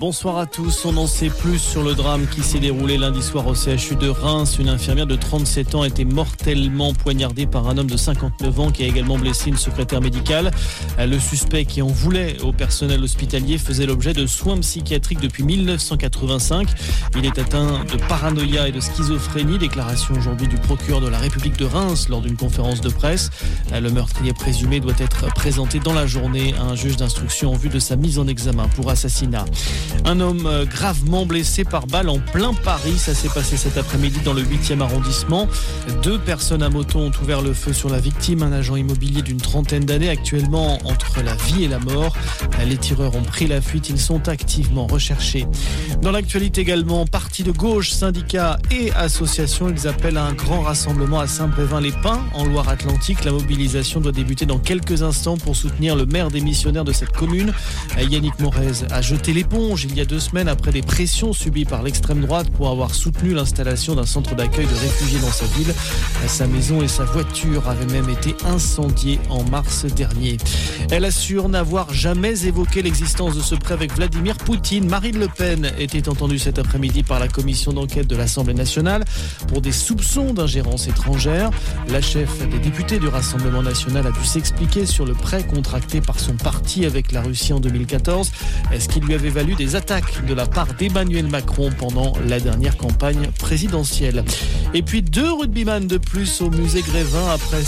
Bonsoir à tous. On en sait plus sur le drame qui s'est déroulé lundi soir au CHU de Reims. Une infirmière de 37 ans a été mortellement poignardée par un homme de 59 ans qui a également blessé une secrétaire médicale. Le suspect qui en voulait au personnel hospitalier faisait l'objet de soins psychiatriques depuis 1985. Il est atteint de paranoïa et de schizophrénie. Déclaration aujourd'hui du procureur de la République de Reims lors d'une conférence de presse. Le meurtrier présumé doit être présenté dans la journée à un juge d'instruction en vue de sa mise en examen pour assassinat. Un homme euh, gravement blessé par balle en plein Paris. Ça s'est passé cet après-midi dans le 8e arrondissement. Deux personnes à moto ont ouvert le feu sur la victime, un agent immobilier d'une trentaine d'années, actuellement entre la vie et la mort. Les tireurs ont pris la fuite. Ils sont activement recherchés. Dans l'actualité également, partis de gauche, syndicats et associations, ils appellent à un grand rassemblement à Saint-Brévin-les-Pins, en Loire-Atlantique. La mobilisation doit débuter dans quelques instants pour soutenir le maire démissionnaire de cette commune. Yannick Morez a jeté l'éponge il y a deux semaines après des pressions subies par l'extrême droite pour avoir soutenu l'installation d'un centre d'accueil de réfugiés dans sa ville. Sa maison et sa voiture avaient même été incendiées en mars dernier. Elle assure n'avoir jamais évoqué l'existence de ce prêt avec Vladimir Poutine. Marine Le Pen était entendue cet après-midi par la commission d'enquête de l'Assemblée nationale pour des soupçons d'ingérence étrangère. La chef des députés du Rassemblement national a dû s'expliquer sur le prêt contracté par son parti avec la Russie en 2014. Est-ce qu'il lui avait valu attaques de la part d'Emmanuel Macron pendant la dernière campagne présidentielle. Et puis deux rugbyman de plus au musée Grévin après